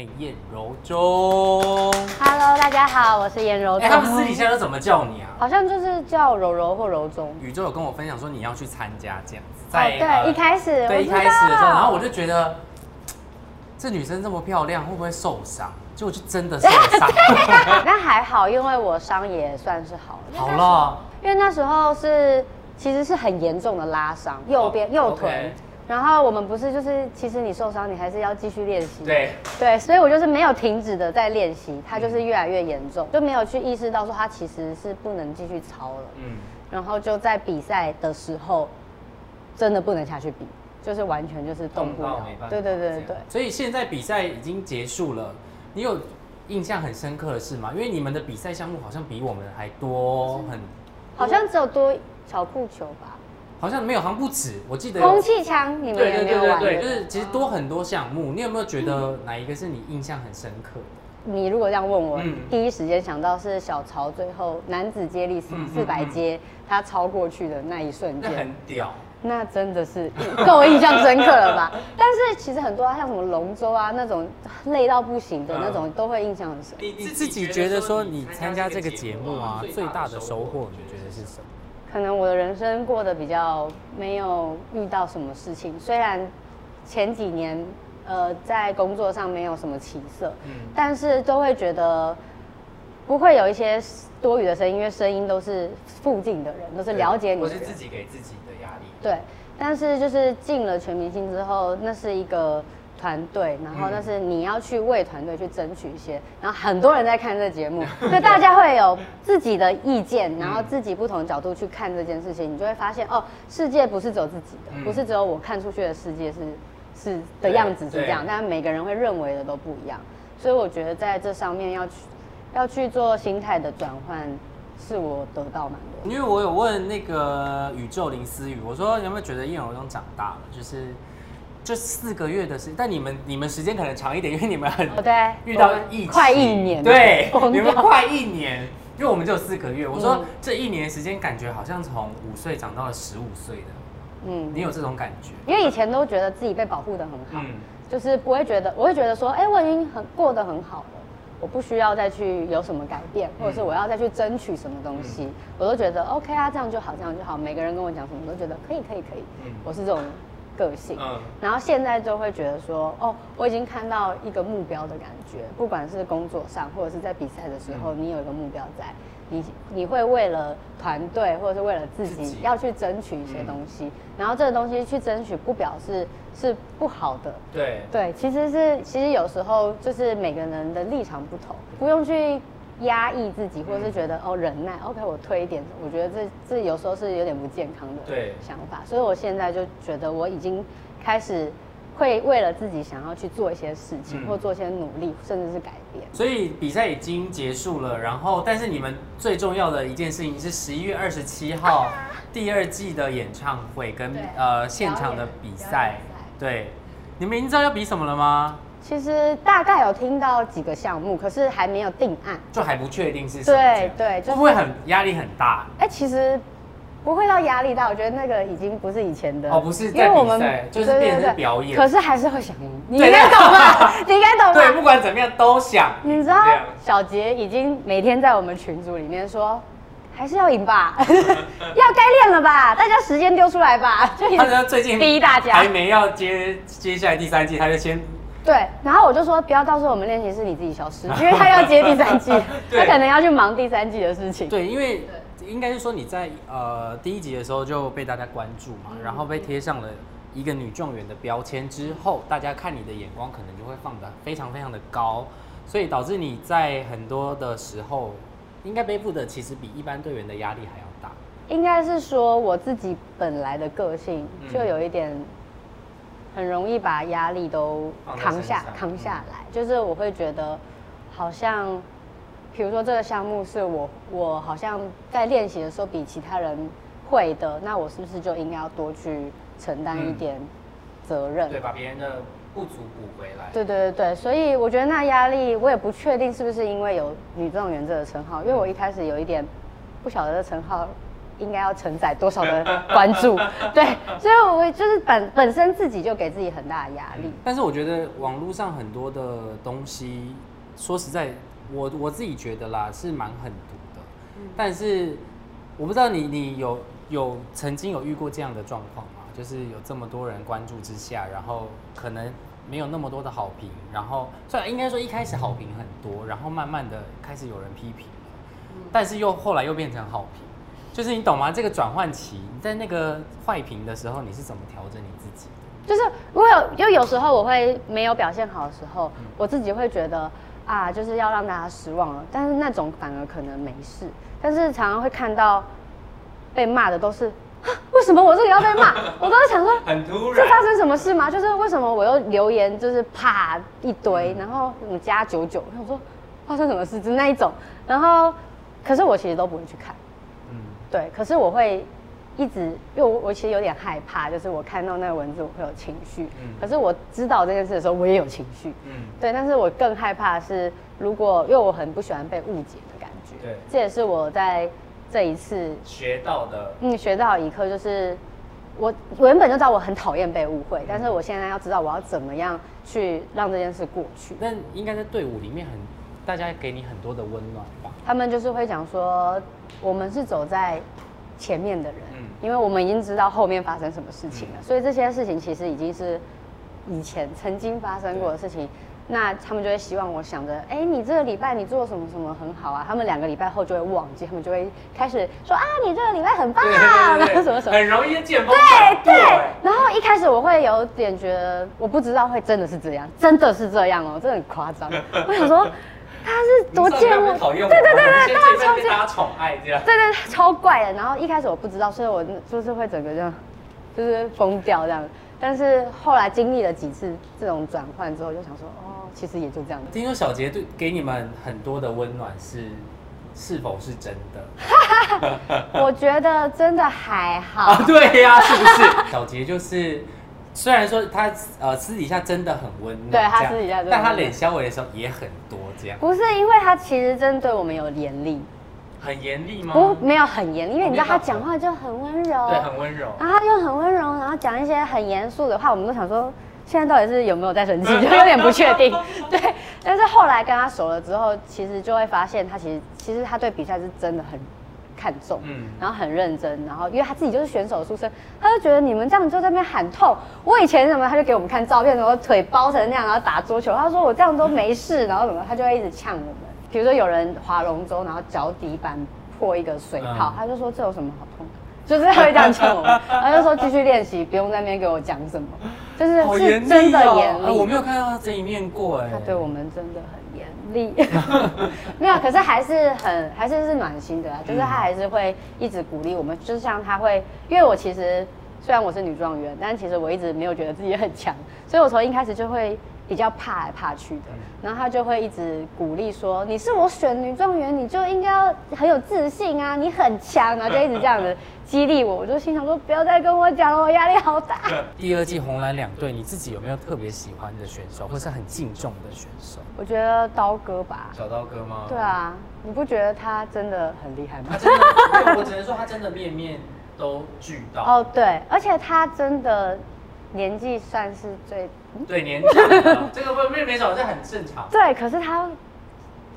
欢迎燕柔中。Hello，大家好，我是颜柔哎、中。他们私底下都怎么叫你啊？好像就是叫柔柔或柔中。宇宙有跟我分享说你要去参加这样子，哦，对，一开始对一开始的时候，然后我就觉得这女生这么漂亮，会不会受伤？结果就真的受 伤。那还好，因为我伤也算是好了。好了，因为那时候是其实是很严重的拉伤，右边、哦右臀。OK 然后我们不是就是，其实你受伤，你还是要继续练习。对，对，所以我就是没有停止的在练习，它就是越来越严重，就没有去意识到说它其实是不能继续操了。嗯，然后就在比赛的时候，真的不能下去比，就是完全就是动不了对对对对对。所以现在比赛已经结束了，你有印象很深刻的事吗？因为你们的比赛项目好像比我们还多很，好像只有多小酷球吧，好像没有，好像不止。我记得有空气枪你们对对有玩。对对对，就是其实多很多项目。你有没有觉得哪一个是你印象很深刻的？你如果这样问我，嗯第一时间想到是小曹最后男子接力四四百接，他超过去的那一瞬那间，很屌。那真的是 够印象深刻了吧？但是其实很多啊，像什么龙舟啊那种累到不行的那种，都会印象很深。你自己觉得说你参加这个节目啊，最大的收获你觉得是什么？可能我的人生过得比较没有遇到什么事情，虽然前几年呃在工作上没有什么起色，嗯但是都会觉得不会有一些多余的声音，因为声音都是附近的人，都是了解你的人。我是自己给自己的压力。对，但是就是进了全明星之后，那是一个团队，然后但是你要去为团队去争取一些，然后很多人在看这个节目，所以大家会有自己的意见，然后自己不同角度去看这件事情，你就会发现哦，世界不是只有自己的，嗯不是只有我看出去的世界是是的样子是这样对，但每个人会认为的都不一样，所以我觉得在这上面要去要去做心态的转换，是我得到蛮多。因为我有问那个宇宙林思雨，我说有没有觉得叶柔中长大了？就是这四个月的事，但你们你们时间可能长一点，因为你们很哦对遇到疫情，快一年对，你们快一年，因为我们只有四个月。我说嗯这一年时间，感觉好像从五岁长到了十五岁的，嗯你有这种感觉？因为以前都觉得自己被保护的很好，嗯就是不会觉得，我会觉得说，哎、我已经很过得很好了，我不需要再去有什么改变，或者是我要再去争取什么东西，我都觉得 OK 啊，这样就好，这样就好。每个人跟我讲什么，都觉得可以，可以，可以。嗯我是这种个性。嗯。然后现在就会觉得说，哦，我已经看到一个目标的感觉，不管是工作上或者是在比赛的时候，嗯。你有一个目标在，你你会为了团队或者是为了自自己。己要去争取一些嗯东西，然后这个东西去争取不表示是不好的，对，对，其实是其实有时候就是每个人的立场不同，不用去压抑自己，或者是觉得、哦忍耐，OK 我推一点，我觉得这这有时候是有点不健康的对。想法，所以我现在就觉得我已经开始会为了自己想要去做一些事情，嗯。或做一些努力，甚至是改变。所以比赛已经结束了，然后但是你们最重要的一件事情是十一月二十七号第二季的演唱会跟呃现场的比表赛，对，你们已经知道要比什么了吗？其实大概有听到几个项目，可是还没有定案。就还不确定是什么，对对，就是会不会很压力很大？哎、其实不会到压力大，我觉得那个已经不是以前的哦不是在比赛就是变成是表演可是还是会想赢，你对 应该懂吧？你应该懂吧对，不？管怎么样都想。你知道小杰已经每天在我们群组里面说。还是要赢吧，要该练了吧，大家时间丢出来吧，他呢最近逼大家还没要接接下来第三季，他就先对，然后我就说不要到时候我们练习室你自己消失，因为他要接第三季，他可能要去忙第三季的事情。对，因为应该是说你在呃第一集的时候就被大家关注嘛，然后被贴上了一个女状元的标签之后，大家看你的眼光可能就会放得非常非常的高，所以导致你在很多的时候应该背负的其实比一般队员的压力还要大。应该是说我自己本来的个性嗯就有一点，很容易把压力都扛下扛下来，就是我会觉得好像，比如说这个项目是我我好像在练习的时候比其他人会的，那我是不是就应该要多去承担一嗯点责任？对，把别人的不足补回来。对对对对，所以我觉得那压力，我也不确定是不是因为有女状元这个称号，因为我一开始有一点不晓得这称号应该要承载多少的关注，对，所以我就是本本身自己就给自己很大的压力。但是我觉得网络上很多的东西，说实在，我我自己觉得啦是蛮狠毒的。但是我不知道你你有有曾经有遇过这样的状况吗？就是有这么多人关注之下，然后可能没有那么多的好评，然后虽然应该说一开始好评很多，然后慢慢的开始有人批评了，但是又后来又变成好评，就是你懂吗？这个转换期，你在那个坏评的时候，你是怎么调整你自己的？就是如果有，就有时候我会没有表现好的时候，我自己会觉得啊，就是要让大家失望了。但是那种反而可能没事，但是常常会看到被骂的都是，啊为什么我这里要被骂？我都在想说，很突是发生什么事吗？就是为什么我又留言就是啪一堆，然后什么加九九，我想说发生什么事，就那一种。然后，可是我其实都不会去看，嗯，对，可是我会一直，因为我我其实有点害怕，就是我看到那个文字我会有情绪，嗯。可是我知道这件事的时候我也有情绪，嗯，对，但是我更害怕的是，如果因为我很不喜欢被误解的感觉，对。这也是我在这一次学到的，嗯学到一课，就是我我原本就知道我很讨厌被误会，但是我现在要知道我要怎么样去让这件事过去。那应该在队伍里面很，大家给你很多的温暖。吧？他们就是会讲说，我们是走在前面的人，嗯因为我们已经知道后面发生什么事情了，所以这些事情其实已经是以前曾经发生过的事情。那他们就会希望我想着，哎、你这个礼拜你做什么什么很好啊？他们两个礼拜后就会忘记，他们就会开始说啊，你这个礼拜很棒啊，然后 什么什么。很容易见风对对，然后一开始我会有点觉得，我不知道会真的是这样，真的是这样哦，真的很夸张。我想说，他是多见我，讨厌我，对对对对，大家超被大家宠爱这样。对对，超怪的。然后一开始我不知道，所以我就是会整个这样，就是疯掉这样。但是后来经历了几次这种转换之后，就想说，哦，其实也就这样。听说小杰对给你们很多的温暖是是否是真的 我觉得真的还好。啊？对呀、是不是？小杰就是。虽然说他呃私底下真的很温暖，对他私底下但他脸消委的时候也很多，这样不是因为他其实真对我们有严厉，很严厉吗？不没有很严厉，因为你知道他讲话就很温柔，对，很温柔。然后他就很温柔，然后讲一些很严肃的话，我们都想说，现在到底是有没有在生气，就有点不确定。对，但是后来跟他熟了之后，其实就会发现他其实其实他对比赛是真的很看重，嗯然后很认真，然后因为他自己就是选手出身，他就觉得你们这样就在那边喊痛。我以前什么，他就给我们看照片，什么腿包成那样，然后打桌球，他说我这样都没事，然后什么，他就会一直呛我们。比如说有人划龙舟，然后脚底板破一个水泡，嗯他就说这有什么好痛的？就是他会这样呛我们，他就说继续练习，不用在那边给我讲什么，就是好严厉是真的哦严厉。啊我没有看到他这一面过哎。他对我们真的很严厉，没有，可是还是很还是是暖心的啊，就是他还是会一直鼓励我们，就像他会，因为我其实虽然我是女状元，但其实我一直没有觉得自己很强，所以我从一开始就会比较怕来怕去的，然后他就会一直鼓励说，你是我选女状元，你就应该要很有自信啊，你很强，然后就一直这样子激励我，我就心想说，不要再跟我讲了，我压力好大。第二季红蓝两队，你自己有没有特别喜欢的选手，或是很敬重的选手？我觉得刀哥吧，小刀哥吗？对，啊，你不觉得他真的很厉害吗他？真的，我只能说他真的面面都俱到。哦，对，而且他真的年纪算是最对，年长的这个不没没少，这很正常。对，可是他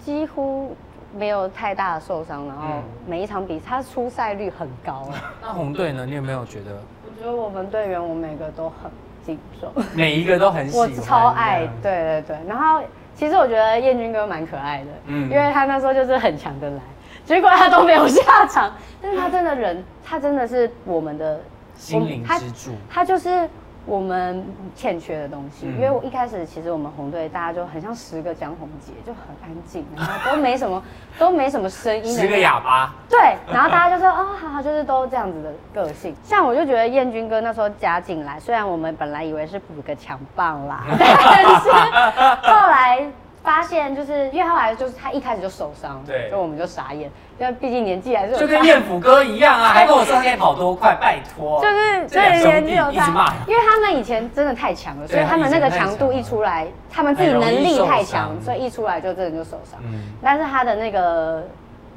几乎没有太大的受伤，然后嗯每一场比赛他出赛率很高。那红队呢？你有没有觉得我觉得我们队员我每个都很敬重，每一个都很喜我欢？超爱对对对。然后其实我觉得燕军哥蛮可爱的，嗯因为他那时候就是很强的来，结果他都没有下场，但是他真的人，他真的是我们的心灵他支柱。他就是我们欠缺的东西。嗯因为我一开始其实我们红队大家就很像十个江宏杰，就很安静，然后都没什么 都没什么声音。十个哑巴，对，然后大家就说哦，好好，就是都这样子的个性。像我就觉得燕军哥那时候加进来，虽然我们本来以为是补个强棒啦，但是后来发现，就是因为他后来就是他一开始就受伤，对。所以我们就傻眼，因为毕竟年纪还是就跟差燕府哥一样啊，还跟我说他可以跑多快，拜托。就是这两兄弟年纪有差，因为他们以前真的太强了，所以他们那个强度一出来，他们自己能力太强所以一出来就真的就受伤。嗯，但是他的那个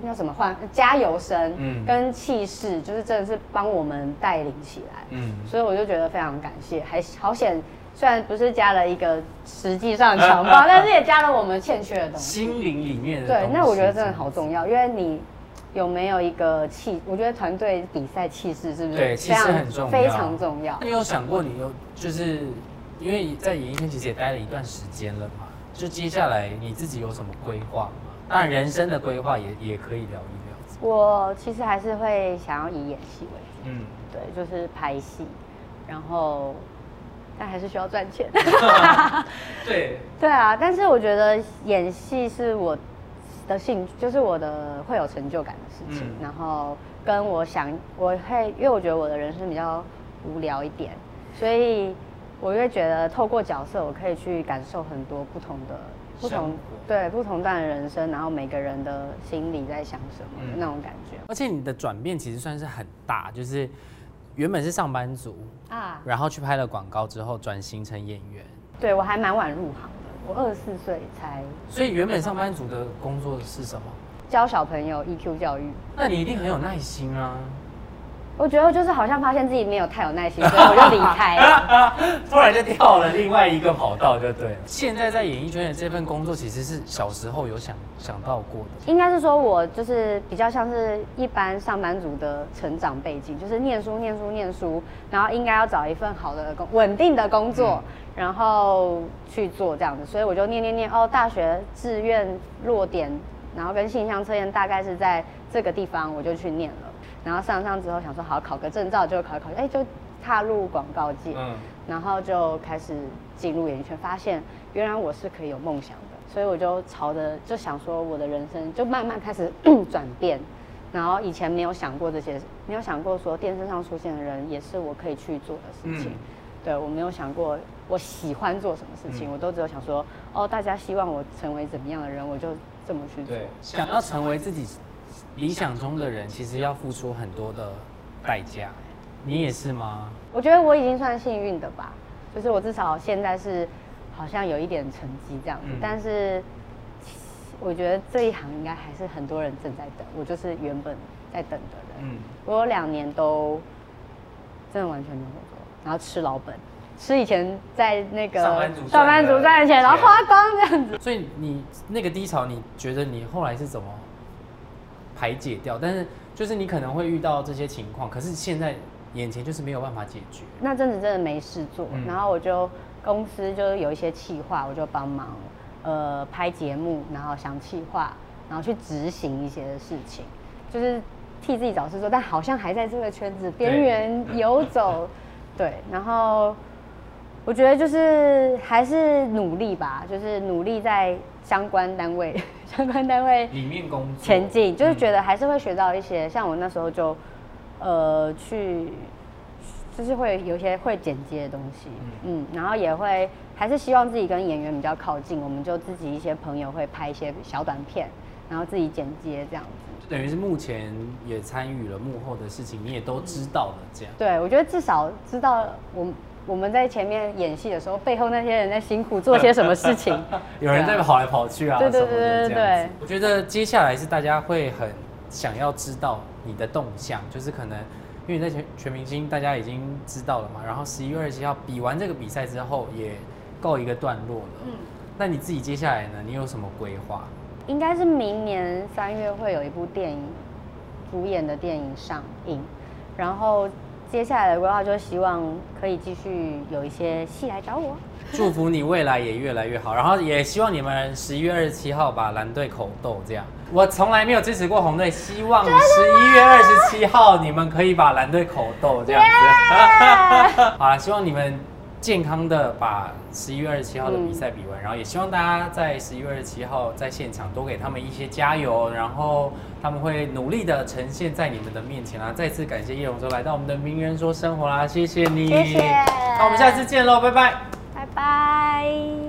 那叫什么换加油声，嗯。跟气势，就是真的是帮我们带领起来。嗯，所以我就觉得非常感谢，还好险，虽然不是加了一个实际上的强暴，但是也加了我们欠缺的东西。心灵里面的对东，西那我觉得真的好重要，因为你有没有一个气，我觉得团队比赛气势是不是对，气势很重要，非常重要那。你有想过，你有就是因为在演艺圈其实也待了一段时间了嘛，就接下来你自己有什么规划吗？当然，人生的规划也也可以聊一聊。我其实还是会想要以演戏为主，嗯，对，就是拍戏，然后但还是需要赚钱。对，对啊，但是我觉得演戏是我的兴趣，就是我的会有成就感的事情。嗯然后跟我想，我会因为我觉得我的人生比较无聊一点，所以我会觉得透过角色，我可以去感受很多不同的不同对不同段的人生，然后每个人的心里在想什么的嗯那种感觉、而且你的转变其实算是很大，就是原本是上班族，啊。然后去拍了广告之后转型成演员，对我还蛮晚入行的，我二十四岁才所以原本上班族的工作是什么？教小朋友 EQ 教育。那你一定很有耐心啊！我觉得就是好像发现自己没有太有耐心，所以我就离开了。突然就跳了另外一个跑道，就对了。现在在演艺圈的这份工作，其实是小时候有想想到过的。应该是说我就是比较像是一般上班族的成长背景，就是念书、念书、念书，然后应该要找一份好的工、稳定的工作，然后去做这样子。所以我就念念念，哦，大学志愿落点，然后跟性向测验大概是在这个地方，我就去念了。然后上上之后想说好考个证照，就考一考，哎，就踏入广告界。嗯，然后就开始进入演艺圈，发现原来我是可以有梦想的，所以我就朝着就想说我的人生就慢慢开始 转变，然后以前没有想过这些，没有想过说电视上出现的人也是我可以去做的事情，嗯对我没有想过我喜欢做什么事情，嗯我都只有想说哦，大家希望我成为怎么样的人，我就这么去做。想要成为自己理想中的人，其实要付出很多的代价。你也是吗？我觉得我已经算幸运的吧，就是我至少现在是好像有一点成绩这样子，嗯但是我觉得这一行应该还是很多人正在等，我就是原本在等的人。嗯，我有两年都真的完全没有工作，然后吃老本，吃以前在那个上班族上班族赚的钱，然后花光这样子。所以你那个低潮，你觉得你后来是怎么排解掉？但是就是你可能会遇到这些情况，可是现在眼前就是没有办法解决。那阵子真的没事做，嗯然后我就公司就是有一些企划，我就帮忙呃拍节目，然后想企划，然后去执行一些事情，就是替自己找事做，但好像还在这个圈子边缘游走，对，然后我觉得就是还是努力吧，就是努力在相关单位 相关单位里面工作前进，就是觉得得还是会学到一些，像我那时候就，呃，去，就是会有一些会剪接的东西，嗯然后也会还是希望自己跟演员比较靠近，我们就自己一些朋友会拍一些小短片，然后自己剪接这样子。等于是目前也参与了幕后的事情，你也都知道了，这样。对，我觉得至少知道我我们在前面演戏的时候，背后那些人在辛苦做些什么事情。有人在跑来跑去啊，对对对对对我觉得接下来是大家会很想要知道你的动向，就是可能因为你在全全明星，大家已经知道了嘛。然后十一月二十七号比完这个比赛之后，也告一个段落了。嗯那你自己接下来呢？你有什么规划？应该是明年三月会有一部电影主演的电影上映，然后接下来的规划就是希望可以继续有一些戏来找我。祝福你未来也越来越好，然后也希望你们十一月二十七号把蓝队口斗这样。我从来没有支持过红队，希望十一月二十七号你们可以把蓝队口斗这样子。好了，希望你们健康的把十一月二十七号的比赛比完，然后也希望大家在十一月二十七号在现场多给他们一些加油，然后他们会努力的呈现在你们的面前啦。再次感谢叶荣洲来到我们的名人说生活啦，谢谢你，谢谢那我们下次见喽，拜拜。拜拜。